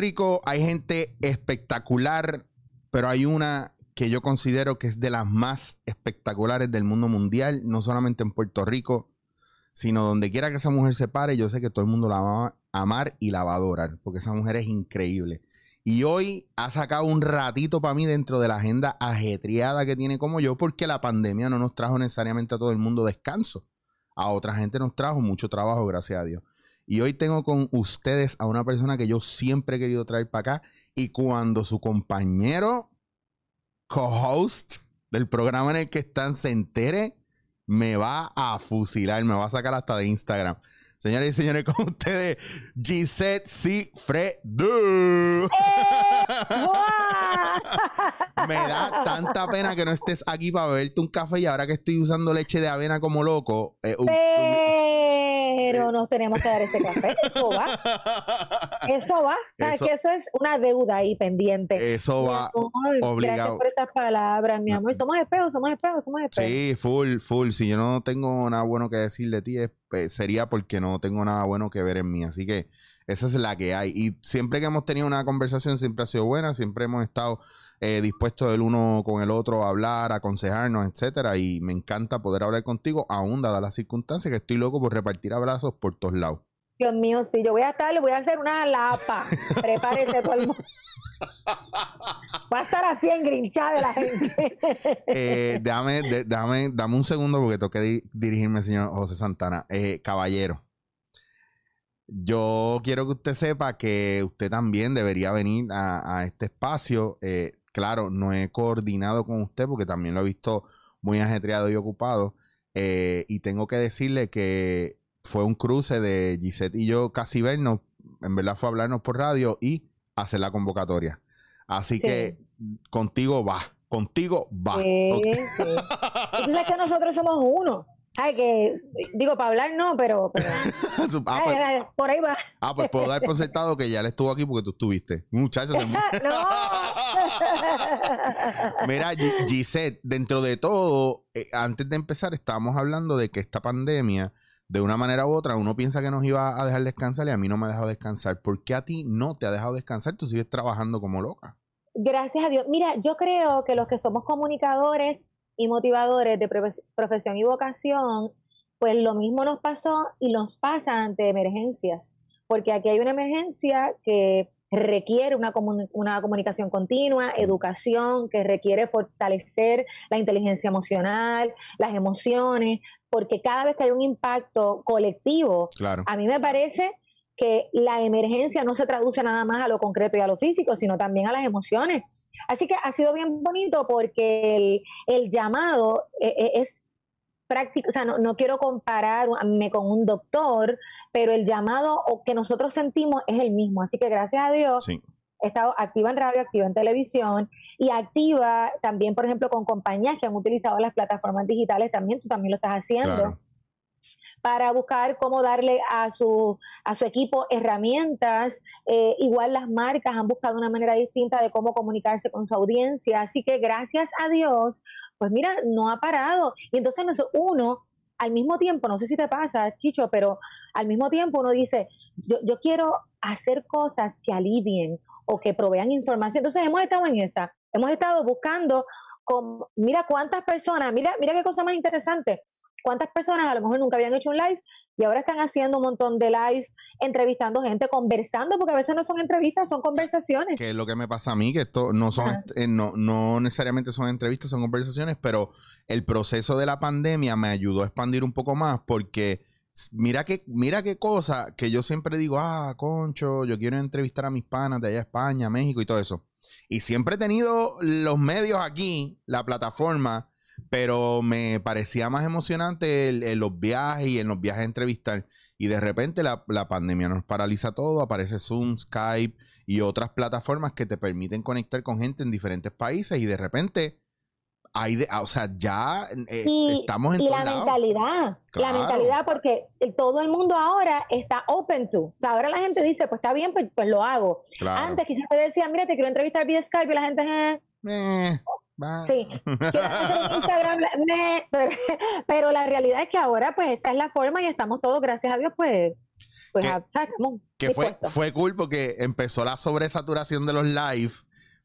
Rico hay gente espectacular, pero hay una que yo considero que es de las más espectaculares del mundo mundial, no solamente en Puerto Rico, sino donde quiera que esa mujer se pare, yo sé que todo el mundo la va a amar y la va a adorar, porque esa mujer es increíble. Y hoy ha sacado un ratito para mí dentro de la agenda ajetreada que tiene como yo, porque la pandemia no nos trajo necesariamente a todo el mundo descanso. A otra gente nos trajo mucho trabajo, gracias a Dios. Y hoy tengo con ustedes a una persona que yo siempre he querido traer para acá. Y cuando su compañero, co-host del programa en el que están, se entere, me va a fusilar, me va a sacar hasta de Instagram. Señores y señores, con ustedes, Gisette Cifredo. Me da tanta pena que no estés aquí para beberte un café y ahora que estoy usando leche de avena como loco. eh, pero nos tenemos que dar ese café. Eso va. Eso va. Sabes que eso es una deuda ahí pendiente. Eso va obligado. Gracias por esas palabras, mi amor. Somos espejos, somos espejos, somos espejos. Sí, full, full. Si yo no tengo nada bueno que decir de ti, pues, sería porque no tengo nada bueno que ver en mí. Así que esa es la que hay. Y siempre que hemos tenido una conversación, siempre ha sido buena. Siempre hemos estado eh, dispuestos el uno con el otro a hablar, a aconsejarnos, etcétera. Y me encanta poder hablar contigo, aún dadas las circunstancias, que estoy loco por repartir abrazos por todos lados. Dios mío, sí, yo voy a estar, le voy a hacer una lapa. Prepárese todo el mundo. Va a estar así engrinchada de la gente. Eh, déjame, déjame, dame un segundo porque tengo que dirigirme, señor José Santana. Eh, caballero, yo quiero que usted sepa que usted también debería venir a, este espacio. Eh, claro, no he coordinado con usted porque también lo he visto muy ajetreado y ocupado. Eh, y tengo que decirle que fue un cruce de Gisette y yo casi vernos. En verdad fue hablarnos por radio y hacer la convocatoria. Así que contigo va. Contigo va. Sí, sí. tú sabes que nosotros somos uno. Ay, que digo, para hablar no, pero, ah, pues, por ahí va. Ah, pues puedo dar por sentado que ya le estuvo aquí porque tú estuviste. Muchachos. no. Mira, Gisette, dentro de todo, eh, antes de empezar, estábamos hablando de que esta pandemia, de una manera u otra, uno piensa que nos iba a dejar descansar y a mí no me ha dejado descansar. ¿Por qué a ti no te ha dejado descansar? Tú sigues trabajando como loca. Gracias a Dios. Mira, yo creo que los que somos comunicadores y motivadores de profesión y vocación, pues lo mismo nos pasó y nos pasa ante emergencias, porque aquí hay una emergencia que requiere una, una comunicación continua, educación, que requiere fortalecer la inteligencia emocional, las emociones, porque cada vez que hay un impacto colectivo, a mí me parece que la emergencia no se traduce nada más a lo concreto y a lo físico, sino también a las emociones. Así que ha sido bien bonito porque el, llamado eh, eh, es práctico, o sea, no, quiero compararme con un doctor, pero el llamado que nosotros sentimos es el mismo. Así que gracias a Dios. He estado activa en radio, activa en televisión y activa también, por ejemplo, con compañías que han utilizado las plataformas digitales también, tú también lo estás haciendo para buscar cómo darle a su, a su equipo herramientas. Eh, igual las marcas han buscado una manera distinta de cómo comunicarse con su audiencia. Así que gracias a Dios, pues mira, no ha parado. Y entonces uno, al mismo tiempo, no sé si te pasa, Chicho, pero al mismo tiempo uno dice, yo, yo quiero hacer cosas que alivien o que provean información. Entonces hemos estado en esa, hemos estado buscando, con, mira cuántas personas, mira, mira qué cosa más interesante cuántas personas a lo mejor nunca habían hecho un live y ahora están haciendo un montón de live, entrevistando gente, conversando, porque a veces no son entrevistas, son conversaciones. Que es lo que me pasa a mí, que esto no son, eh, no, no necesariamente son entrevistas, son conversaciones, pero el proceso de la pandemia me ayudó a expandir un poco más porque mira qué, mira qué cosa que yo siempre digo, ah, concho, yo quiero entrevistar a mis panas de allá España, México y todo eso. Y siempre he tenido los medios aquí, la plataforma, pero me parecía más emocionante en los viajes y en los viajes a entrevistar. Y de repente la, pandemia nos paraliza todo, aparece Zoom, Skype y otras plataformas que te permiten conectar con gente en diferentes países y de repente hay de, o sea, ya eh, estamos en Y la mentalidad, la mentalidad porque todo el mundo ahora está open to. O sea, ahora la gente dice, pues está bien, pues, pues lo hago. Antes quizás te decían, mira, te quiero entrevistar vía Skype y la gente... Eh, Sí, Instagram, me- pero, pero la realidad es que ahora pues esa es la forma y estamos todos, gracias a Dios, pues, pues Que- a- sacamos Que fue, fue cool porque empezó la sobresaturación de los live,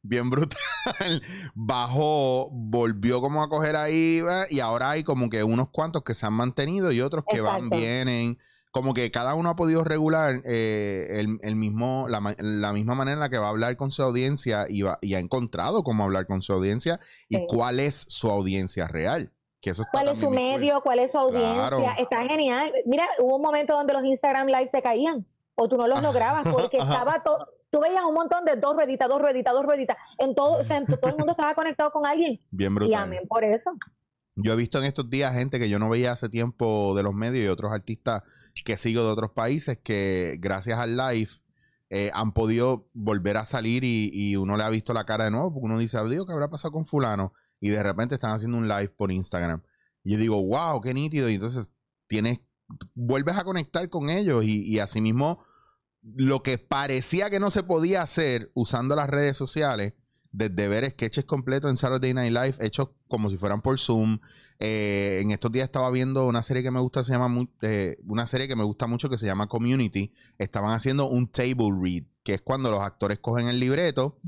bien brutal. Bajó, volvió como a coger ahí, y ahora hay como que unos cuantos que se han mantenido y otros que van, Exacto. vienen. Como que cada uno ha podido regular eh, el, el mismo, la, ma- la misma manera en la que va a hablar con su audiencia y, va- y ha encontrado cómo hablar con su audiencia y Sí. cuál es su audiencia real. Que eso está ¿Cuál es su cool. medio? ¿Cuál es su audiencia? Claro. Está genial. Mira, hubo un momento donde los Instagram Live se caían o tú no los lograbas porque estaba todo, tú veías un montón de dos rueditas, dos rueditas, dos rueditas, en todo, o sea, todo el mundo estaba conectado con alguien. Bien Y brutal. amén por eso. Yo he visto en estos días gente que yo no veía hace tiempo de los medios y otros artistas que sigo de otros países que gracias al live eh, han podido volver a salir y, uno le ha visto la cara de nuevo porque uno dice, digo, ¿qué habrá pasado con fulano? Y de repente están haciendo un live por Instagram. Y yo digo, wow, qué nítido. Y entonces tienes, vuelves a conectar con ellos y, y asimismo lo que parecía que no se podía hacer usando las redes sociales, desde ver sketches completos en Saturday Night Live hechos como si fueran por Zoom. Eh, en estos días estaba viendo una serie que me gusta, se llama eh, una serie que me gusta mucho que se llama Community. Estaban haciendo un table read, que es cuando los actores cogen el libreto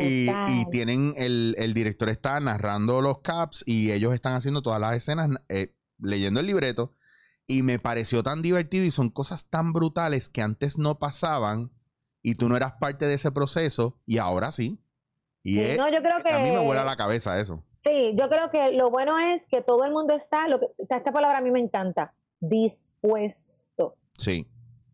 y, y tienen el, el director está narrando los caps y ellos están haciendo todas las escenas eh, leyendo el libreto. Y me pareció tan divertido y son cosas tan brutales que antes no pasaban y tú no eras parte de ese proceso y ahora sí. Y Sí, es- no, yo creo que a mí me vuela la cabeza eso. Sí, yo creo que lo bueno es que todo el mundo está, lo que, esta palabra a mí me encanta, dispuesto. Sí,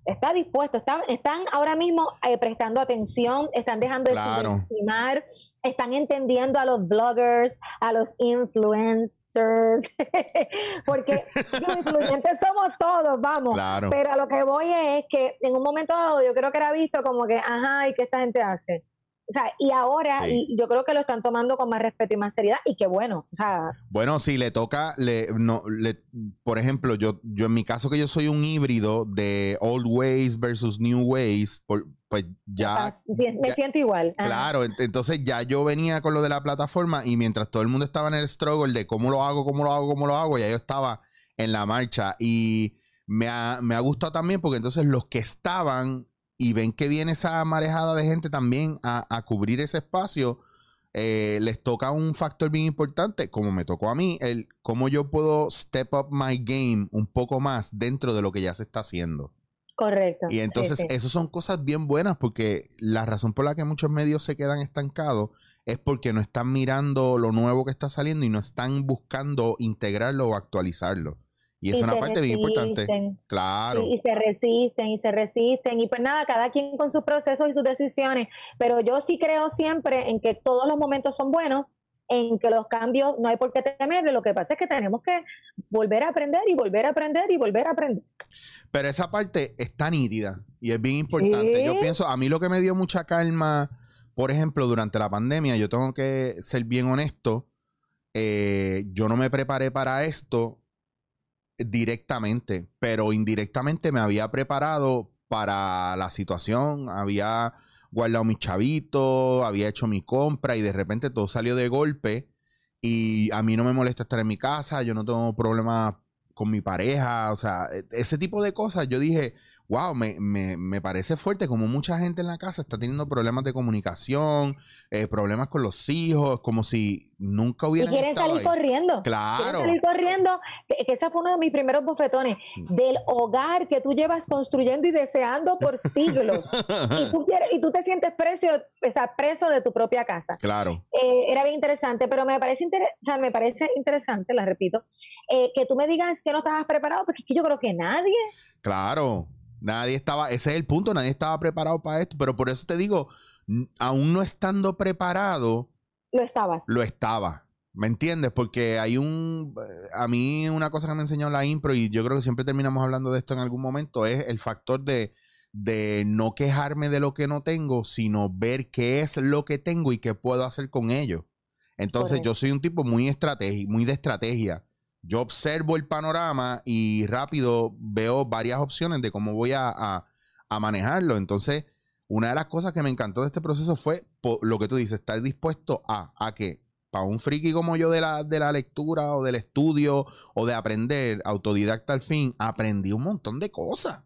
Está dispuesto, están, están ahora mismo eh, prestando atención, están dejando de Claro. subestimar, están entendiendo a los bloggers, a los influencers, porque los influyentes somos todos, vamos. claro. Pero a lo que voy es que en un momento dado yo creo que era visto como que, ajá, ¿y qué esta gente hace? O sea, y ahora Sí. y yo creo que lo están tomando con más respeto y más seriedad y qué bueno, o sea, Bueno, si le toca, le, no, le, por ejemplo, yo, yo en mi caso que yo soy un híbrido de old ways versus new ways, por- pues ya me ya- siento igual. Ajá. Claro, ent- entonces ya yo venía con lo de la plataforma y mientras todo el mundo estaba en el struggle de cómo lo hago, cómo lo hago, cómo lo hago, ya yo estaba en la marcha y me ha, me ha gustado también porque entonces los que estaban y ven que viene esa marejada de gente también a, a cubrir ese espacio, eh, les toca un factor bien importante, como me tocó a mí, el cómo yo puedo step up my game un poco más dentro de lo que ya se está haciendo. Correcto. Y sí, entonces, sí. eso son cosas bien buenas porque la razón por la que muchos medios se quedan estancados es porque no están mirando lo nuevo que está saliendo y no están buscando integrarlo o actualizarlo. Y es Y una parte bien importante. resisten, Claro. y se resisten y se resisten y pues nada, cada quien con sus procesos y sus decisiones, pero yo sí creo siempre en que todos los momentos son buenos, en que los cambios no hay por qué temerle, lo que pasa es que tenemos que volver a aprender y volver a aprender y volver a aprender. Pero esa parte está nítida y es bien importante. Yo pienso, a mí lo que me dio mucha calma, por ejemplo, durante la pandemia, yo tengo que ser bien honesto, eh, yo no me preparé para esto directamente, pero indirectamente me había preparado para la situación, había guardado mis chavitos, había hecho mi compra y de repente todo salió de golpe y a mí no me molesta estar en mi casa, yo no tengo problemas con mi pareja, o sea, e- ese tipo de cosas, yo dije, wow, me, me- me parece fuerte como mucha gente en la casa está teniendo problemas de comunicación, eh, problemas con los hijos, como si nunca Y hubieran quieren salir ahí. corriendo. Claro. Quieren salir corriendo, que, que ese fue uno de mis primeros bofetones, Mm. del hogar que tú llevas construyendo y deseando por siglos. y, tú quieres, y tú te sientes preso, o sea, preso de tu propia casa. Claro. Eh, era bien interesante, pero me parece, inter- o sea, me parece interesante, la repito, eh, que tú me digas que no estabas preparado, porque es que yo creo que nadie. Claro, nadie estaba, ese es el punto, nadie estaba preparado para esto, pero por eso te digo, aún no estando preparado, Lo estabas. lo estaba. ¿Me entiendes? Porque hay un, eh, a mí una cosa que me enseñó la impro y yo creo que siempre terminamos hablando de esto en algún momento es el factor de, de no quejarme de lo que no tengo, sino ver qué es lo que tengo y qué puedo hacer con ello. Entonces Correcto. yo soy un tipo muy estratégico, muy de estrategia. Yo observo el panorama y rápido veo varias opciones de cómo voy a, a- a manejarlo. Entonces, una de las cosas que me encantó de este proceso fue lo que tú dices, estar dispuesto a, a que para un friki como yo de la, de la lectura o del estudio o de aprender, autodidacta al fin, aprendí un montón de cosas.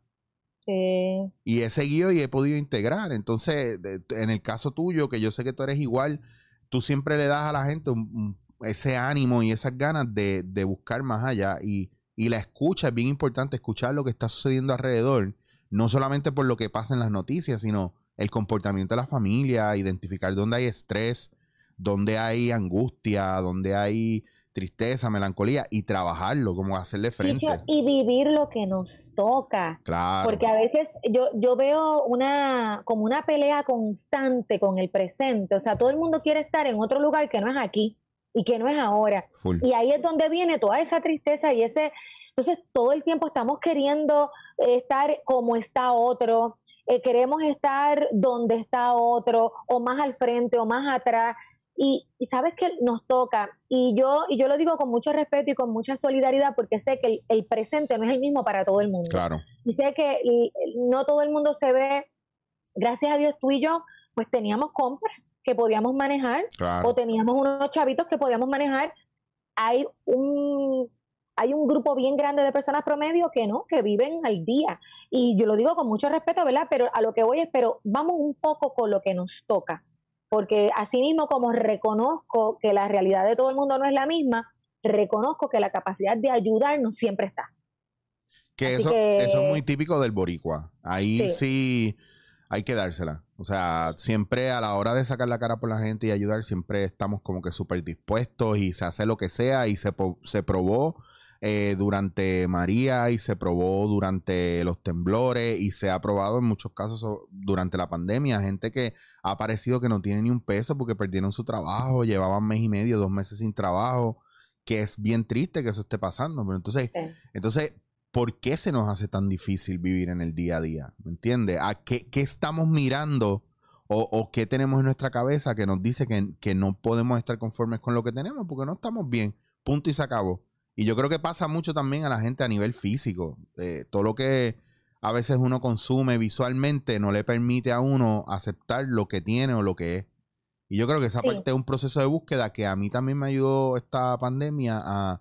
Sí. Y he seguido y he podido integrar. Entonces, de- en el caso tuyo, que yo sé que tú eres igual, tú siempre le das a la gente un- ese ánimo y esas ganas de, de buscar más allá. Y, y la escucha es bien importante, escuchar lo que está sucediendo alrededor, no solamente por lo que pasa en las noticias, sino el comportamiento de la familia, identificar dónde hay estrés, dónde hay angustia, dónde hay tristeza, melancolía, y trabajarlo, como hacerle frente. Y vivir lo que nos toca. Claro. Porque a veces yo, yo veo una, como una pelea constante con el presente. O sea, todo el mundo quiere estar en otro lugar que no es aquí y que no es ahora. Full. Y ahí es donde viene toda esa tristeza y ese... Entonces, todo el tiempo estamos queriendo eh, estar como está otro, eh, queremos estar donde está otro, o más al frente, o más atrás. Y, y sabes que nos toca, y yo, y yo lo digo con mucho respeto y con mucha solidaridad, porque sé que el, el presente no es el mismo para todo el mundo. Claro. Y sé que y, no todo el mundo se ve, gracias a Dios tú y yo, pues teníamos compras que podíamos manejar Claro. o teníamos unos chavitos que podíamos manejar. Hay un, hay un grupo bien grande de personas promedio que no, que viven al día. Y yo lo digo con mucho respeto, ¿verdad? Pero a lo que voy es, pero vamos un poco con lo que nos toca. Porque así mismo como reconozco que la realidad de todo el mundo no es la misma, reconozco que la capacidad de ayudarnos siempre está. Que eso, que- eso es muy típico del boricua. Ahí sí. Sí. hay que dársela. O sea, siempre a la hora de sacar la cara por la gente y ayudar, siempre estamos como que súper dispuestos y se hace lo que sea y se, se probó eh, durante María y se probó durante los temblores y se ha probado en muchos casos durante la pandemia. Gente que ha aparecido que no tiene ni un peso porque perdieron su trabajo, llevaban mes y medio, dos meses sin trabajo, que es bien triste que eso esté pasando. Pero entonces, Sí. entonces, ¿por qué se nos hace tan difícil vivir en el día a día? ¿Me entiendes? ¿A qué, qué estamos mirando o, o qué tenemos en nuestra cabeza que nos dice que, que no podemos estar conformes con lo que tenemos porque no estamos bien? Punto y se acabó. Y yo creo que pasa mucho también a la gente a nivel físico. Eh, todo lo que a veces uno consume visualmente no le permite a uno aceptar lo que tiene o lo que es. Y yo creo que esa Sí. parte es un proceso de búsqueda que a mí también me ayudó esta pandemia a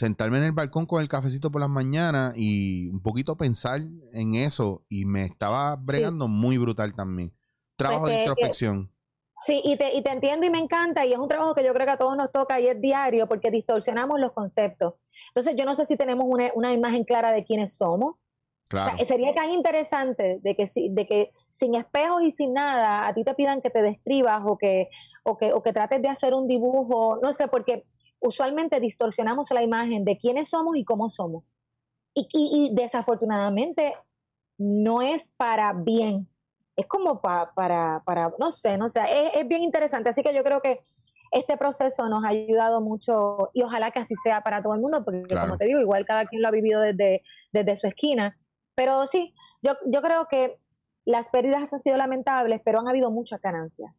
sentarme en el balcón con el cafecito por las mañanas y un poquito pensar en eso y me estaba bregando muy brutal también. Trabajo Pues de que- introspección. Sí, y te, y te entiendo y me encanta, y es un trabajo que yo creo que a todos nos toca y es diario porque distorsionamos los conceptos. Entonces, yo no sé si tenemos una, una imagen clara de quiénes somos. Claro. O sea, sería tan interesante de que, si- de que sin espejos y sin nada a ti te pidan que te describas o que, o que, o que trates de hacer un dibujo, no sé, porque usualmente distorsionamos la imagen de quiénes somos y cómo somos. Y, y- y desafortunadamente no es para bien, es como pa- para, para, no sé, no sé, es, es bien interesante. Así que yo creo que este proceso nos ha ayudado mucho y ojalá que así sea para todo el mundo, porque Claro. como te digo, igual cada quien lo ha vivido desde, desde su esquina. Pero sí, yo, yo creo que las pérdidas han sido lamentables, pero han habido muchas ganancias.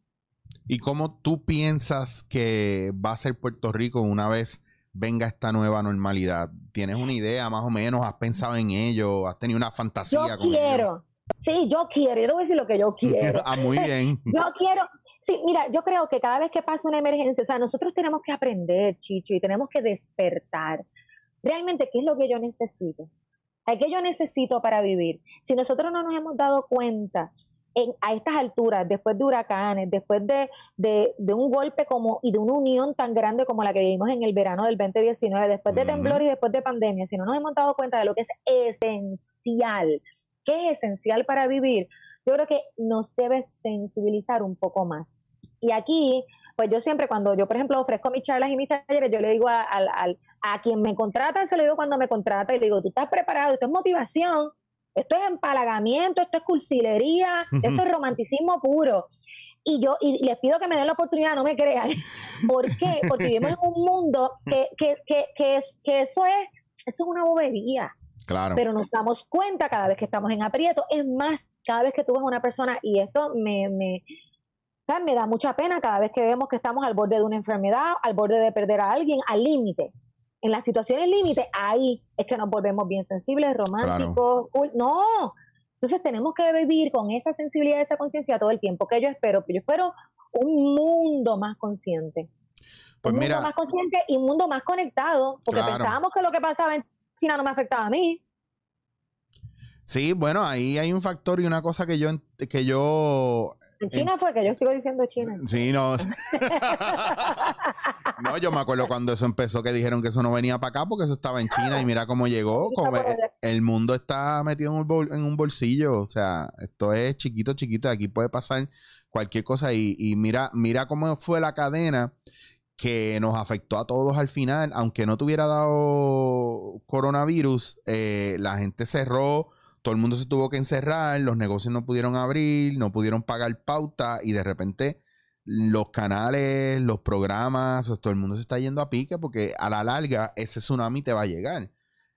¿Y cómo tú piensas que va a ser Puerto Rico una vez venga esta nueva normalidad? ¿Tienes una idea más o menos? ¿Has pensado en ello? ¿Has tenido una fantasía Yo con ello? quiero, sí, yo quiero, yo te voy a decir lo que yo quiero. ah, muy bien. Yo quiero, sí, mira, yo creo que cada vez que pasa una emergencia, o sea, nosotros tenemos que aprender, Chicho, y tenemos que despertar. Realmente, ¿qué es lo que yo necesito? Sea, ¿Qué yo necesito para vivir? Si nosotros no nos hemos dado cuenta en- a estas alturas, después de huracanes, después de, de- de un golpe como y de una unión tan grande como la que vivimos en el verano del 2019, después de temblor y después de pandemia, si no nos hemos dado cuenta de lo que es esencial, ¿qué es esencial para vivir? Yo creo que nos debe sensibilizar un poco más. Y aquí, pues yo siempre cuando yo, por ejemplo, ofrezco mis charlas y mis talleres, yo le digo a, al- al- a quien me contrata, se lo digo cuando me contrata y le digo, tú estás preparado, esto es motivación, esto es empalagamiento, esto es cursilería, esto es romanticismo puro. Y yo y les pido que me den la oportunidad, no me crean. ¿Por qué? Porque vivimos en un mundo que, que, que, que, es, que eso, es, eso es una bobería Claro. pero nos damos cuenta cada vez que estamos en aprieto. Es más, cada vez que tú ves a una persona, y esto me, me, ¿sabes? me da mucha pena cada vez que vemos que estamos al borde de una enfermedad, al borde de perder a alguien, al límite. En las situaciones límite, ahí es que nos volvemos bien sensibles, románticos. No. Entonces tenemos que vivir con esa sensibilidad, esa conciencia todo el tiempo. que yo espero? Yo espero un mundo más consciente. Pues un mira, mundo más consciente y un mundo más conectado, porque Claro. pensábamos que lo que pasaba en China no me afectaba a mí. Sí, bueno, ahí hay un factor y una cosa que yo que yo En China fue que yo sigo diciendo China. Sí, no. no, yo me acuerdo cuando eso empezó que dijeron que eso no venía para acá porque eso estaba en China y mira cómo llegó. Como el, el mundo está metido en un, bol- en un bolsillo. O sea, esto es chiquito, chiquito. Aquí puede pasar cualquier cosa. Y, y mira, mira cómo fue la cadena que nos afectó a todos al final. Aunque no tuviera dado coronavirus, eh, la gente cerró. Todo el mundo se tuvo que encerrar, los negocios no pudieron abrir, no pudieron pagar pauta y de repente los canales, los programas, o sea, todo el mundo se está yendo a pique porque a la larga ese tsunami te va a llegar. es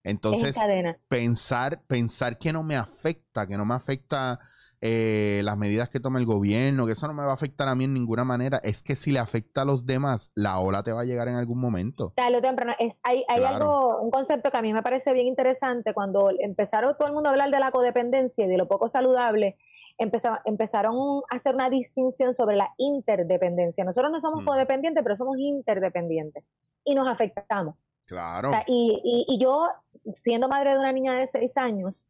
Entonces, en pensar, pensar que no me afecta, que no me afecta eh, las medidas que toma el gobierno, que eso no me va a afectar a mí en ninguna manera, es que si le afecta a los demás, la ola te va a llegar en algún momento. O temprano. Es, hay hay Claro. algo, un concepto que a mí me parece bien interesante cuando empezaron todo el mundo a hablar de la codependencia y de lo poco saludable. empeza- empezaron a hacer una distinción sobre la interdependencia. Nosotros no somos Mm. codependientes, pero somos interdependientes y nos afectamos. Claro. O sea, y, y- y yo, siendo madre de una niña de seis años,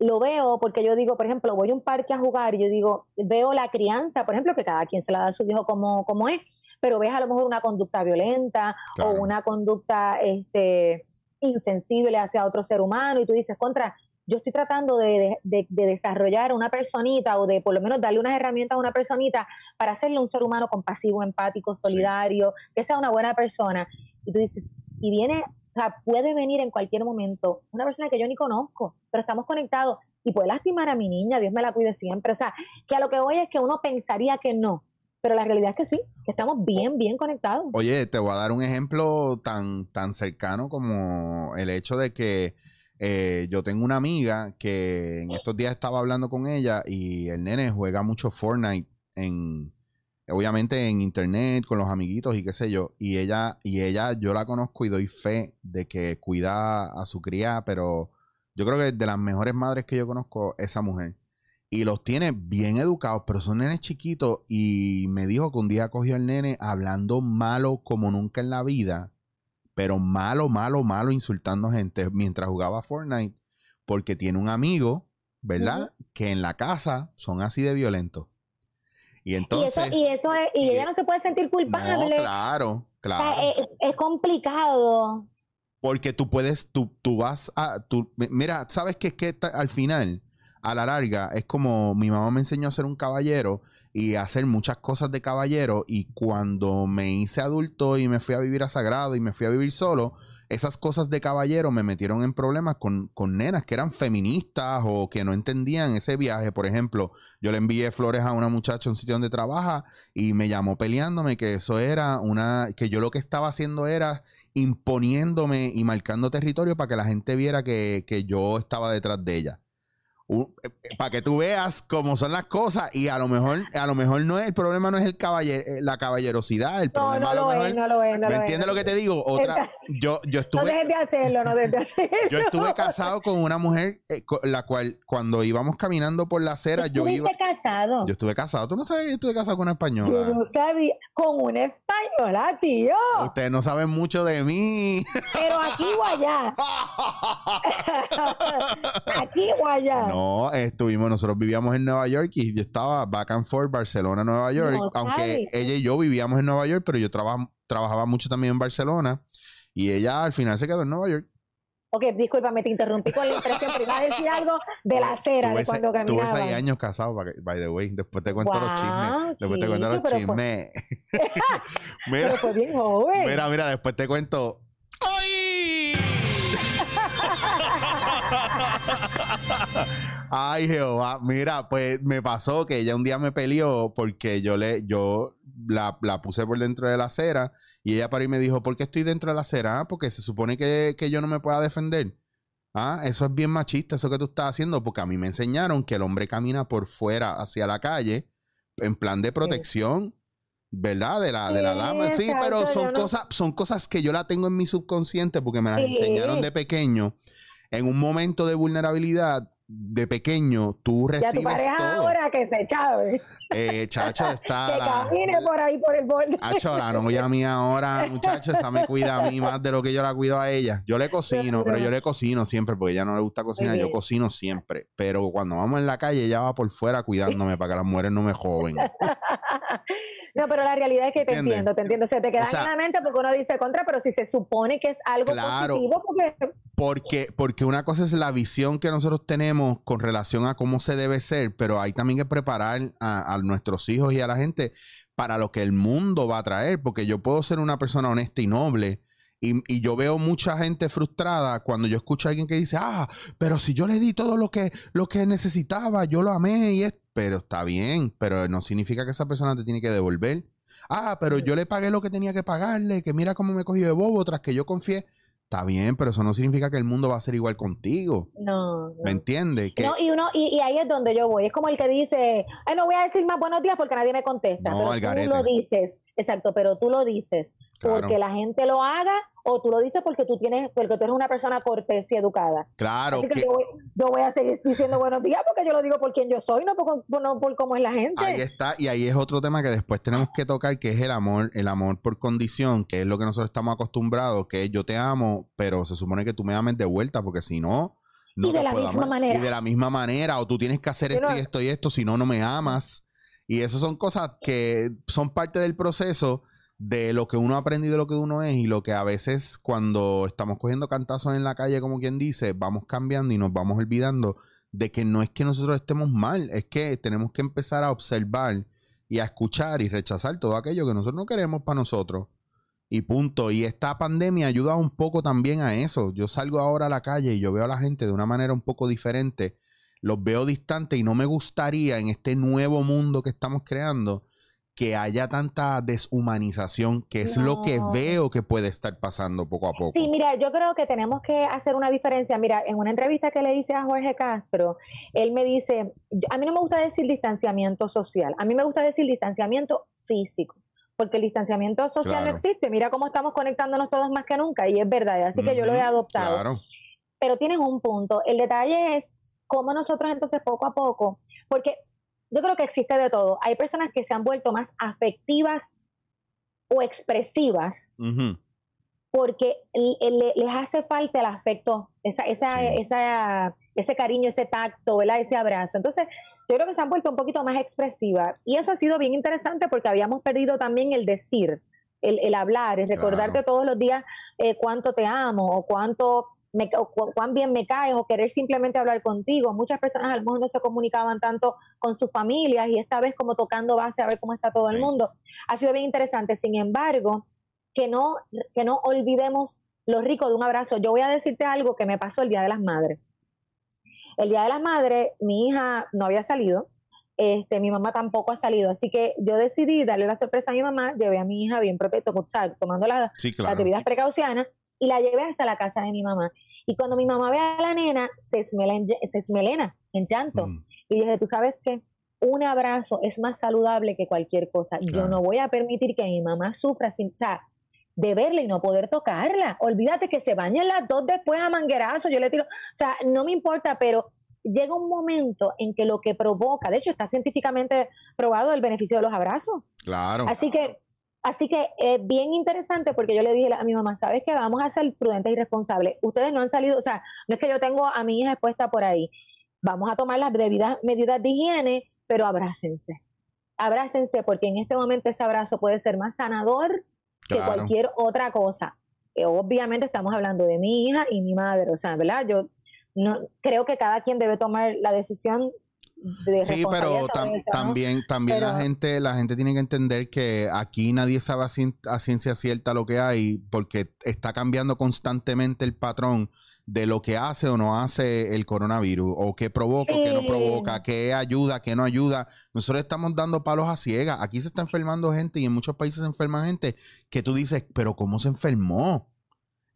lo veo porque yo digo, por ejemplo, voy a un parque a jugar y yo digo, veo la crianza, por ejemplo, que cada quien se la da a su hijo como, como es, pero ves a lo mejor una conducta violenta Claro. o una conducta este, insensible hacia otro ser humano y tú dices, contra, yo estoy tratando de, de- de desarrollar una personita o de por lo menos darle unas herramientas a una personita para hacerle un ser humano compasivo, empático, solidario, que sea una buena persona. Y tú dices, y viene, sea, puede venir en cualquier momento una persona que yo ni conozco, pero estamos conectados y puede lastimar a mi niña, Dios me la cuide siempre. O sea, que a lo que voy es que uno pensaría que no, pero la realidad es que sí, que estamos bien, bien conectados. Oye, te voy a dar un ejemplo tan, tan cercano como el hecho de que eh, yo tengo una amiga que en estos días estaba hablando con ella y el nene juega mucho Fortnite en obviamente en internet con los amiguitos y qué sé yo y ella y ella yo la conozco y doy fe de que cuida a su cría pero yo creo que es de las mejores madres que yo conozco esa mujer y los tiene bien educados, pero son nenes chiquitos. Y me dijo que un día cogió al nene hablando malo como nunca en la vida, pero malo, malo, malo, insultando gente mientras jugaba Fortnite, porque tiene un amigo, ¿verdad? Que en la casa son así de violentos. Y y entonces. eso, y eso es, y y- ella no se puede sentir no, culpable. claro, O claro. sea, es, es complicado. Porque tú puedes, tú, tú vas a, tú, mi- mira, sabes es que al final, a la larga, es como mi mamá me enseñó a ser un caballero y a hacer muchas cosas de caballero y cuando me hice adulto y me fui a vivir a Sagrado y me fui a vivir solo, esas cosas de caballero me metieron en problemas con, con nenas que eran feministas o que no entendían ese viaje. Por ejemplo, yo le envié flores a una muchacha a un sitio donde trabaja y me llamó peleándome que eso era una, que yo lo que estaba haciendo era imponiéndome y marcando territorio para que la gente viera que, que yo estaba detrás de ella. Para que tú veas cómo son las cosas y a lo mejor a lo mejor no es el problema no es el caballer, eh, la caballerosidad, el No, problema no a lo lo mejor es, no lo es. No ¿Me lo entiendes es. lo que te digo? Otra yo yo No estuve dejes de hacerlo, no dejes de hacerlo. yo estuve casado con una mujer eh, con la cual cuando íbamos caminando por la acera yo iba ¿Estuviste casado? yo estuve casado. ¿Tú no sabes que yo estuve casado con una Yo española? no sabía. Con una española, tío. Ustedes no saben mucho de mí. Pero aquí o allá. aquí o allá. No, estuvimos, nosotros vivíamos en Nueva York y yo estaba back and forth, Barcelona, Nueva York. No aunque ella y yo vivíamos en Nueva York, pero yo traba- trabajaba mucho también en Barcelona. Y ella al final se quedó en Nueva York. Ok, discúlpame, te interrumpí con la impresión, pero iba a decir algo de la acera, de cuando se- tuve caminaba. seis años casado, by the way. Después te cuento los chismes. Después te cuento los fue- chismes. mira, Pero fue bien joven. mira, mira, después te cuento. ¡Ay! Ay, Jehová. Mira, pues me pasó que ella un día me peleó porque yo le, yo la, la puse por dentro de la acera y ella para y me dijo, ¿por qué estoy dentro de la acera? Ah, porque se supone que, que yo no me pueda defender. Ah, eso es bien machista, eso que tú estás haciendo, porque a mí me enseñaron que el hombre camina por fuera hacia la calle en plan de protección, ¿verdad? De la, de la dama. Sí, pero son no- cosas, son cosas que yo la tengo en mi subconsciente porque me las Sí. enseñaron de pequeño. En un momento de vulnerabilidad, de pequeño tú Y a tu recibes pareja todo. ahora que se chave, Eh, chacho, está que la, camine por ahí por el borde. Hacho, la novia mía ahora, muchacha, esa me cuida a mí más de lo que yo la cuido a ella. Yo le cocino, pero yo le cocino siempre porque ella no le gusta cocinar. Yo cocino siempre. Pero cuando vamos en la calle, ella va por fuera cuidándome para que las mujeres no me joven. No, pero la realidad es que te ¿Entiendes? entiendo, te entiendo. Se te queda O sea, en la mente porque uno dice contra, pero si se supone que es algo Claro. positivo, porque Porque, porque una cosa es la visión que nosotros tenemos con relación a cómo se debe ser, pero hay también que preparar a, a nuestros hijos y a la gente para lo que el mundo va a traer, porque yo puedo ser una persona honesta y noble. Y, y yo veo mucha gente frustrada cuando yo escucho a alguien que dice, ah, pero si yo le di todo lo que, lo que necesitaba, yo lo amé y es, pero está bien, pero no significa que esa persona te tiene que devolver. Ah, pero yo le pagué lo que tenía que pagarle, que mira cómo me cogió de bobo tras que yo confié. Está bien, pero eso no significa que el mundo va a ser igual contigo. no. no. ¿Me entiendes? Que No, y uno, y, y ahí es donde yo voy. Es como el que dice, ay, no voy a decir más buenos días porque nadie me contesta. No, pero tú lo dices, exacto, pero tú lo dices Claro. porque la gente lo haga o tú lo dices porque tú tienes, porque tú eres una persona cortés y educada. claro Así que, que yo, voy, yo voy a seguir diciendo buenos días porque yo lo digo por quien yo soy, no por, no por cómo es la gente. ahí está, y ahí es otro tema que después tenemos que tocar, que es el amor, el amor por condición, que es lo que nosotros estamos acostumbrados, que es yo te amo, pero se supone que tú me ames de vuelta, porque si no, no Y de la misma amar. manera. Y de la misma manera, o tú tienes que hacer esto y esto y esto, si no, no me amas. Y eso son cosas que son parte del proceso de lo que uno ha aprendido, de lo que uno es y lo que a veces cuando estamos cogiendo cantazos en la calle, como quien dice, vamos cambiando y nos vamos olvidando de que no es que nosotros estemos mal, es que tenemos que empezar a observar y a escuchar y rechazar todo aquello que nosotros no queremos para nosotros. Y punto. Y esta pandemia ayuda un poco también a eso. Yo salgo ahora a la calle y yo veo a la gente de una manera un poco diferente. Los veo distantes y no me gustaría en este nuevo mundo que estamos creando que haya tanta deshumanización, que es lo que veo que puede estar pasando poco a poco. Sí, mira, yo creo que tenemos que hacer una diferencia. Mira, en una entrevista que le hice a Jorge Castro, él me dice, a mí no me gusta decir distanciamiento social, a mí me gusta decir distanciamiento físico, porque el distanciamiento social Claro. no existe. Mira cómo estamos conectándonos todos más que nunca y es verdad, así que yo lo he adoptado. Claro. Pero tienes un punto. El detalle es cómo nosotros entonces poco a poco, porque yo creo que existe de todo. Hay personas que se han vuelto más afectivas o expresivas porque le- les hace falta el afecto, esa, esa, Sí. esa, ese cariño, ese tacto, ¿verdad? ese abrazo. Entonces, yo creo que se han vuelto un poquito más expresivas. Y eso ha sido bien interesante porque habíamos perdido también el decir, el, el hablar, el recordarte Claro. todos los días eh, cuánto te amo o cuánto me, o cu- cuán bien me caes o querer simplemente hablar contigo. Muchas personas a lo mejor no se comunicaban tanto con sus familias y esta vez como tocando base a ver cómo está todo el mundo. Ha sido bien interesante. Sin embargo, que no, que no olvidemos lo rico de un abrazo. Yo voy a decirte algo que me pasó el Día de las Madres. El Día de las Madres, mi hija no había salido, este, mi mamá tampoco ha salido, así que yo decidí darle la sorpresa a mi mamá, llevé a mi hija bien sea, tomando la- Sí, las claro. debidas precauciones, y la llevé hasta la casa de mi mamá. Y cuando mi mamá ve a la nena, se esmelena en llanto. Mm, Y dije, tú sabes qué, un abrazo es más saludable que cualquier cosa. Yo no voy a permitir que mi mamá sufra sin, o sea, de verla y no poder tocarla. Olvídate que se bañen las dos después a manguerazo, yo le tiro, o sea, no me importa, pero llega un momento en que lo que provoca, de hecho está científicamente probado el beneficio de los abrazos. Claro. Así que, así que es bien interesante porque yo le dije a mi mamá, ¿sabes qué? Vamos a ser prudentes y responsables. Ustedes no han salido, o sea, no es que yo tengo a mi hija expuesta por ahí. Vamos a tomar las debidas medidas de higiene, pero abrácense. Abrácense porque en este momento ese abrazo puede ser más sanador que cualquier otra cosa. Eh, obviamente estamos hablando de mi hija y mi madre, o sea, ¿verdad? Yo no creo que cada quien debe tomar la decisión de Sí, pero también, también la gente, la gente tiene que entender que aquí nadie sabe a, cien- a ciencia cierta lo que hay, porque está cambiando constantemente el patrón de lo que hace o no hace el coronavirus, o qué provoca o qué no provoca, qué ayuda, qué no ayuda. Nosotros estamos dando palos a ciegas. Aquí se está enfermando gente y en muchos países se enferma gente que tú dices, pero ¿cómo se enfermó?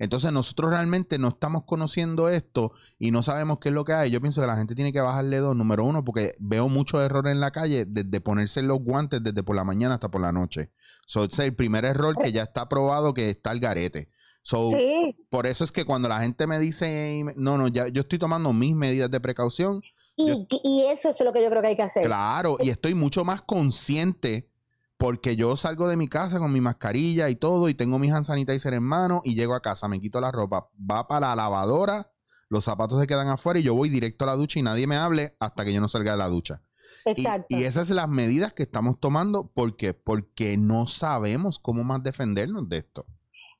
Entonces nosotros realmente no estamos conociendo esto y no sabemos qué es lo que hay. Yo pienso que la gente tiene que bajarle dos, número uno, porque veo muchos errores en la calle desde ponerse los guantes desde por la mañana hasta por la noche. So, es el primer error que ya está probado que está el garete. So, Sí, por eso es que cuando la gente me dice, no, no, ya yo estoy tomando mis medidas de precaución, y, y eso es lo que yo creo que hay que hacer. claro, y estoy mucho más consciente porque yo salgo de mi casa con mi mascarilla y todo y tengo mi hand sanitizer en mano y llego a casa, me quito la ropa, va para la lavadora, los zapatos se quedan afuera y yo voy directo a la ducha y nadie me hable hasta que yo no salga de la ducha. Y, Exacto. y esas son las medidas que estamos tomando porque porque no sabemos cómo más defendernos de esto.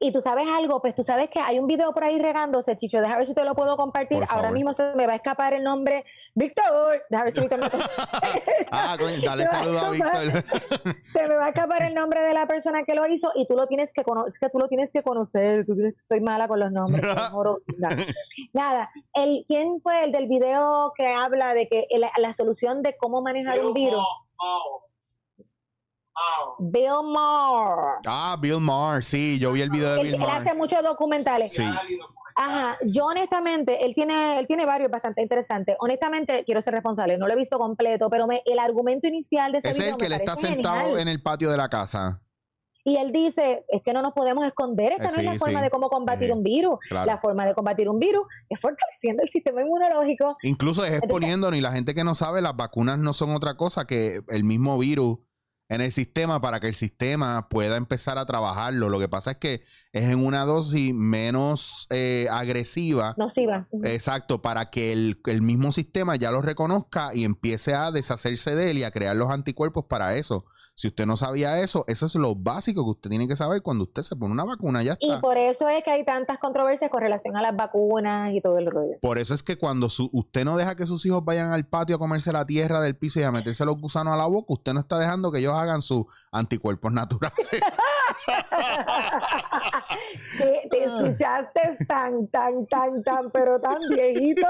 Y tú sabes algo, pues tú sabes que hay un video por ahí regándose, Chicho, déjame ver si te lo puedo compartir. Por Ahora mismo se me va a escapar el nombre. Víctor, déjame ver si Víctor me Ah, coño, dale saludo a Víctor. se me va a escapar el nombre de la persona que lo hizo y tú lo tienes que conocer, es que tú lo tienes que conocer, tú tienes- soy mala con los nombres. Nada, el, ¿quién fue el del video que habla de que el- la solución de cómo manejar un virus? Bill Maher. Ah, Bill Maher, sí, yo vi el video de Él, Bill él Maher. hace muchos documentales. Sí. Ajá, yo honestamente, él tiene, él tiene varios bastante interesantes. Honestamente, quiero ser responsable, no lo he visto completo, pero me, el argumento inicial de ese Ese es video el que me le está sentado genial. en el patio de la casa. Y él dice, es que no nos podemos esconder, esta Eh, no es la forma sí. de cómo combatir Sí, un virus. claro. La forma de combatir un virus es fortaleciendo el sistema inmunológico. Incluso es exponiéndonos y la gente que no sabe, las vacunas no son otra cosa que el mismo virus en el sistema para que el sistema pueda empezar a trabajarlo. Lo que pasa es que es en una dosis menos eh, agresiva. Nociva. Exacto, para que el, el mismo sistema ya lo reconozca y empiece a deshacerse de él y a crear los anticuerpos para eso. Si usted no sabía eso, eso es lo básico que usted tiene que saber cuando usted se pone una vacuna, ya Y está. por eso es que hay tantas controversias con relación a las vacunas y todo el rollo. Por eso es que cuando su- usted no deja que sus hijos vayan al patio a comerse la tierra del piso y a meterse los gusanos a la boca, usted no está dejando que ellos hagan sus anticuerpos naturales. te, te escuchaste tan, tan, tan, tan, pero tan viejito.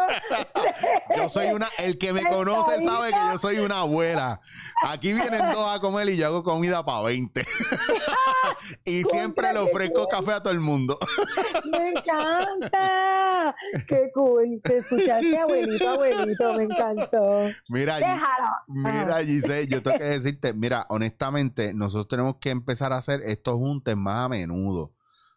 Yo soy una, el que me conoce sabe que yo soy una abuela. Aquí vienen dos a comer y yo hago comida para 20. y siempre le ofrezco café a todo el mundo. Me encanta. Qué cool. Te escuchaste, abuelito, abuelito. Me encantó. Mira, Déjalo. mira, Giselle, yo tengo que decirte, mira, honestamente, nosotros tenemos que empezar a hacer estos juntes más a menudo.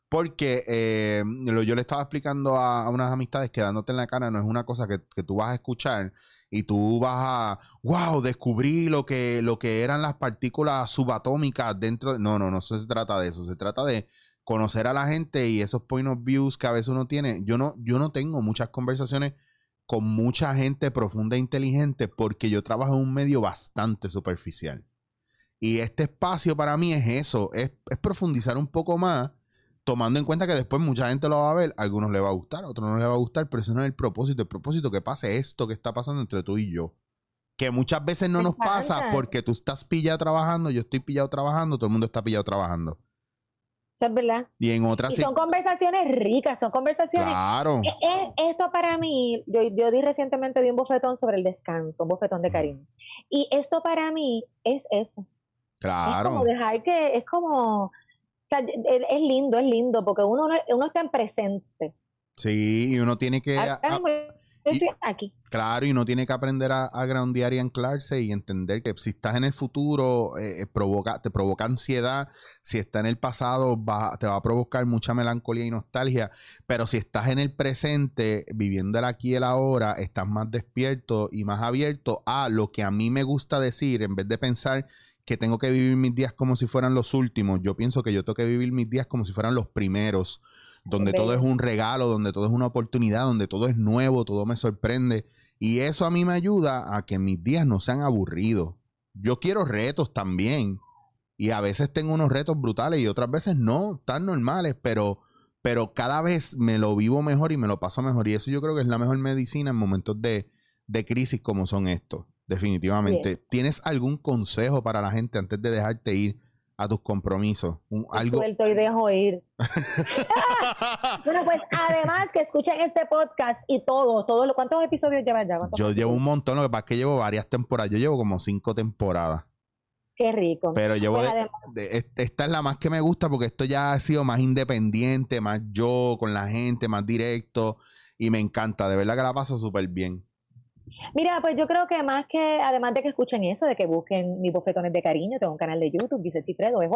Porque eh, lo- yo le estaba explicando a, unas amistades que dándote en la cara no es una cosa que, que tú vas a escuchar y tú vas a, wow, descubrí lo que, lo que eran las partículas subatómicas dentro. de-". No, no, no se trata de eso. Se trata de conocer a la gente y esos point of views que a veces uno tiene. Yo no, yo no tengo muchas conversaciones con mucha gente profunda e inteligente porque yo trabajo en un medio bastante superficial. Y este espacio para mí es eso, es, es profundizar un poco más, tomando en cuenta que después mucha gente lo va a ver, a algunos le va a gustar, a otros no le va a gustar, pero eso no es el propósito. El propósito que pase esto que está pasando entre tú y yo. Que muchas veces no nos pasa porque tú estás pillado trabajando, yo estoy pillado trabajando, todo el mundo está pillado trabajando. Eso es verdad. Y en otras... Y sí- son conversaciones ricas, son conversaciones. Claro. Eh, eh, esto para mí, yo, yo di recientemente di un bofetón sobre el descanso, un bofetón de cariño. Y esto para mí es eso. Es Claro. como dejar que, es como, o sea, es, es lindo, es lindo, porque uno, no- uno está en presente. Sí, y uno tiene que... A- yo estoy aquí. Claro, y uno tiene que aprender a, a groundear y anclarse y entender que si estás en el futuro, eh, eh, provoca, te provoca ansiedad. Si está en el pasado, va, te va a provocar mucha melancolía y nostalgia. Pero si estás en el presente, viviendo el aquí y el ahora, estás más despierto y más abierto a lo que a mí me gusta decir, en vez de pensar que tengo que vivir mis días como si fueran los últimos. Yo pienso que yo tengo que vivir mis días como si fueran los primeros donde todo es un regalo, donde todo es una oportunidad, donde todo es nuevo, todo me sorprende. Y eso a mí me ayuda a que mis días no sean aburridos. Yo quiero retos también. Y a veces tengo unos retos brutales y otras veces no, tan normales, pero, pero cada vez me lo vivo mejor y me lo paso mejor. Y eso yo creo que es la mejor medicina en momentos de, de crisis como son estos, definitivamente. ¿Tienes algún consejo para la gente antes de dejarte ir a tus compromisos? Un- algo... Suelto y dejo ir. Bueno, pues además que escuchen este podcast y todo, todo lo, ¿cuántos episodios llevas ya? ¿Cuántos Yo llevo un montón, lo que pasa es que llevo varias temporadas. Yo llevo como cinco temporadas. Qué rico. Pero llevo. Pues además- de- esta es la más que me gusta porque esto ya ha sido más independiente, más yo con la gente, más directo. Y me encanta, de verdad que la paso súper bien. Mira, pues yo creo que más que, además de que escuchen eso, de que busquen mis bofetones de cariño, tengo un canal de YouTube, dice Chifredo, es.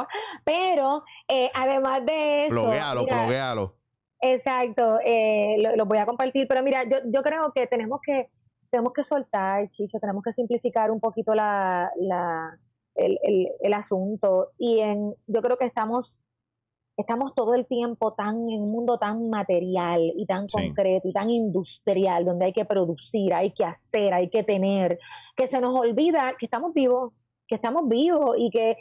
Pero, eh, además de eso. Ploguealo, mira, ploguealo. Exacto, eh, lo, voy a compartir, pero mira, yo, yo creo que tenemos que tenemos que soltar, Chicho, tenemos que simplificar un poquito la, la el, el, el, asunto y en, yo creo que estamos estamos todo el tiempo tan en un mundo tan material y tan concreto y tan industrial, donde hay que producir, hay que hacer, hay que tener, que se nos olvida que estamos vivos, que estamos vivos y que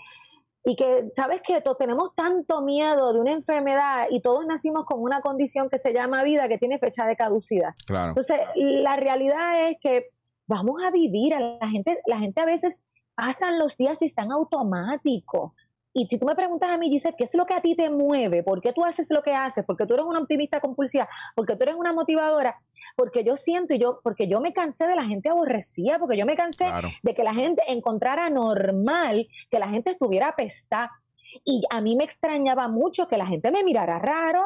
y que sabes que tenemos tanto miedo de una enfermedad y todos nacimos con una condición que se llama vida que tiene fecha de caducidad. Claro. Entonces, la realidad es que vamos a vivir, la gente la gente a veces pasan los días y están automáticos. Y si tú me preguntas a mí, dices, ¿qué es lo que a ti te mueve? ¿Por qué tú haces lo que haces? Porque tú eres una optimista compulsiva, porque tú eres una motivadora, porque yo siento y yo, porque yo me cansé de la gente aborrecida, porque yo me cansé de que la gente encontrara normal que la gente estuviera apestada. Y a mí me extrañaba mucho que la gente me mirara raro,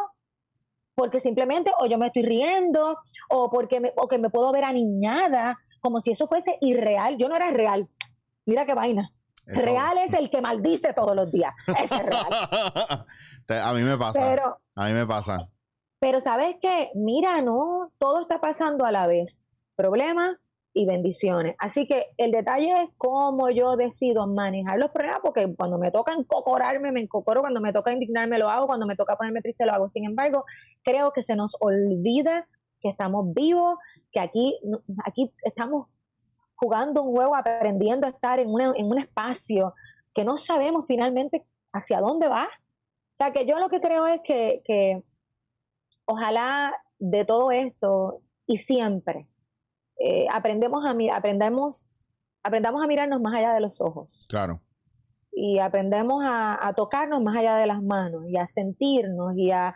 porque simplemente o yo me estoy riendo, o porque me, o que me puedo ver aniñada, como si eso fuese irreal. Yo no era real. Mira qué vaina. Real es el que maldice todos los días. Ese es real. a mí me pasa. Pero, a mí me pasa. Pero sabes que, mira, no, todo está pasando a la vez. Problemas y bendiciones. Así que el detalle es cómo yo decido manejar los problemas, porque cuando me toca encocorarme, me encocoro, cuando me toca indignarme, lo hago, cuando me toca ponerme triste, lo hago. Sin embargo, creo que se nos olvida que estamos vivos, que aquí, aquí estamos jugando un juego, aprendiendo a estar en, en un espacio que no sabemos finalmente hacia dónde va. O sea, que yo lo que creo es que, que ojalá de todo esto y siempre eh, aprendemos a aprendemos, aprendamos a mirarnos más allá de los ojos. Claro. Y aprendemos a, a, tocarnos más allá de las manos y a sentirnos y a,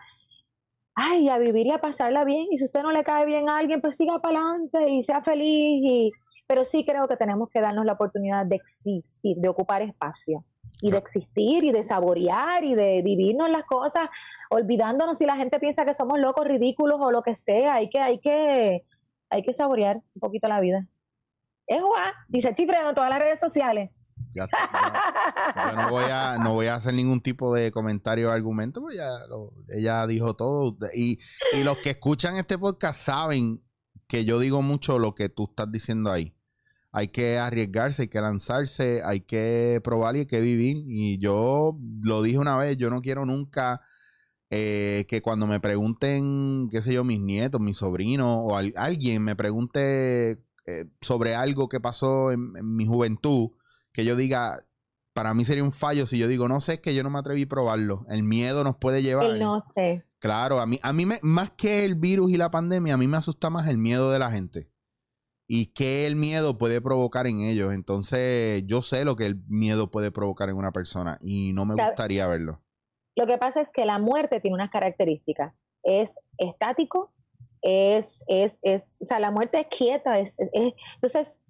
ay, a vivir y a pasarla bien. Y si usted no le cae bien a alguien, pues siga para adelante y sea feliz y pero sí creo que tenemos que darnos la oportunidad de existir, de ocupar espacio y de existir y de saborear y de vivirnos las cosas, olvidándonos si la gente piensa que somos locos, ridículos o lo que sea, hay que, hay que, hay que saborear un poquito la vida. Es Juan, dice Chifredo en todas las redes sociales. Yo no voy a no voy a hacer ningún tipo de comentario o argumento, porque ella dijo todo. Y, y los que escuchan este podcast saben que yo digo mucho lo que tú estás diciendo ahí hay que arriesgarse, hay que lanzarse, hay que probar y hay que vivir. Y yo lo dije una vez, yo no quiero nunca eh, que cuando me pregunten, qué sé yo, mis nietos, mis sobrinos o alguien me pregunte eh, sobre algo que pasó en, mi juventud, que yo diga, para mí sería un fallo si yo digo, no sé, es que yo no me atreví a probarlo. El miedo nos puede llevar. no sé. Claro, a mí, a mí me, más que el virus y la pandemia, a mí me asusta más el miedo de la gente y qué el miedo puede provocar en ellos. Entonces, yo sé lo que el miedo puede provocar en una persona y no me gustaría verlo. Lo que pasa es que la muerte tiene unas características. Es estático, es, es, es, o sea, la muerte es quieta, es, entonces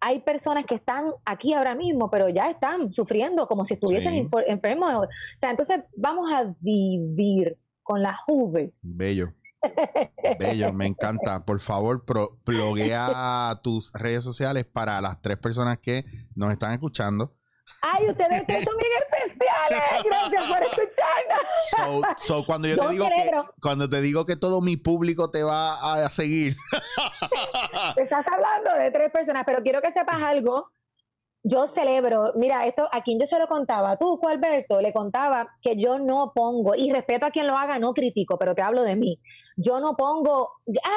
hay personas que están aquí ahora mismo, pero ya están sufriendo como si estuviesen enfermos. O sea, entonces vamos a vivir con la juve. Bello. Bello, me encanta. Por favor, pro, bloguea tus redes sociales para las tres personas que nos están escuchando. Ay, ustedes son bien especiales. Gracias por escucharnos. So, cuando yo te digo que cuando te digo que todo mi público te va a seguir. Estás hablando de tres personas, pero quiero que sepas algo yo celebro, mira, esto a quien yo se lo contaba, tú, Alberto, le contaba que yo no pongo, y respeto a quien lo haga, no critico, pero te hablo de mí. Yo no pongo,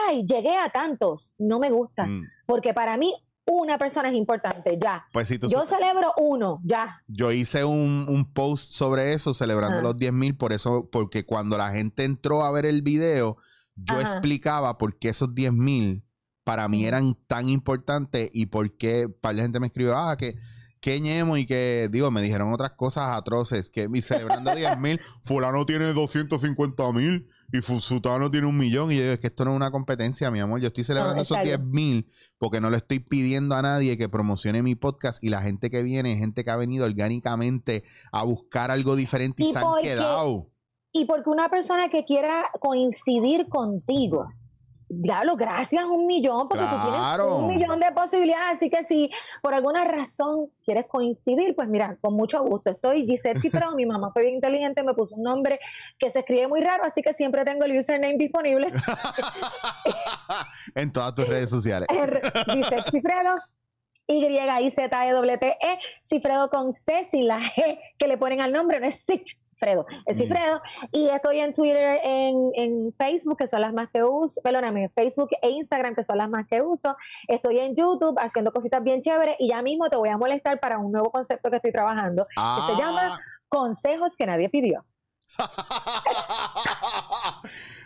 ay, llegué a tantos, no me gusta, mm. porque para mí una persona es importante, ya. Pues si tú yo celebro uno, ya. Yo hice un, post sobre eso, celebrando los 10 mil, por eso, porque cuando la gente entró a ver el video, yo explicaba por qué esos 10 mil para mí eran tan importantes y por qué para la gente me escribió, ah, que que ñemo y que, digo, me dijeron otras cosas atroces, que mi celebrando 10 mil, fulano tiene 250 mil y Fusutano tiene un millón. Y yo digo, es que esto no es una competencia, mi amor. Yo estoy celebrando esos 10 mil porque no le estoy pidiendo a nadie que promocione mi podcast y la gente que viene es gente que ha venido orgánicamente a buscar algo diferente y, se han quedado. Y porque una persona que quiera coincidir contigo diablo, gracias un millón, porque tú tienes un millón de posibilidades. Así que si por alguna razón quieres coincidir, pues mira, con mucho gusto. Estoy Gisette Cifrado, mi mamá fue bien inteligente, me puso un nombre que se escribe muy raro, así que siempre tengo el username disponible. en todas tus redes sociales. Gisette Cifredo. Y-I-Z-E-W-T-E, Cifredo con C sin la G que le ponen al nombre, no es Cifredo, es Mm. Cifredo. Y estoy en Twitter, en, en Facebook, que son las más que uso, perdóname, Facebook e Instagram, que son las más que uso. Estoy en YouTube haciendo cositas bien chéveres y ya mismo te voy a molestar para un nuevo concepto que estoy trabajando, que se llama Consejos que nadie pidió.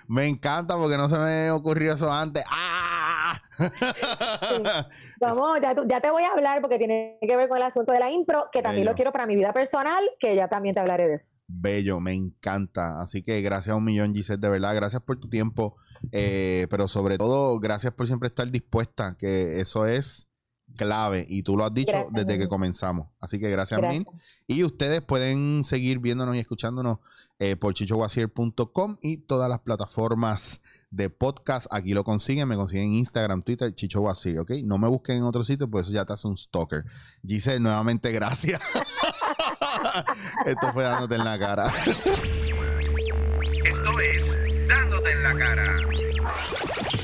me encanta porque no se me ocurrió eso antes. ¡Ah! Vamos, ya, ya te voy a hablar porque tiene que ver con el asunto de la impro, que también Bello. lo quiero para mi vida personal, que ya también te hablaré de eso. Bello, me encanta. Así que gracias a un millón, Gisette, de verdad. Gracias por tu tiempo. eh, pero sobre todo, gracias por siempre estar dispuesta, que eso es clave. Y tú lo has dicho Gracias, desde que comenzamos. Así que gracias, Gracias. mil. Y ustedes pueden seguir viéndonos y escuchándonos eh, por chichowasier.com y todas las plataformas de podcast. Aquí lo consiguen. Me consiguen en Instagram, Twitter, Chicho Wasier, ¿ok? No me busquen en otro sitio, pues eso ya te hace un stalker. Giselle, nuevamente gracias. Esto fue dándote en la cara. Esto es Dándote en la cara.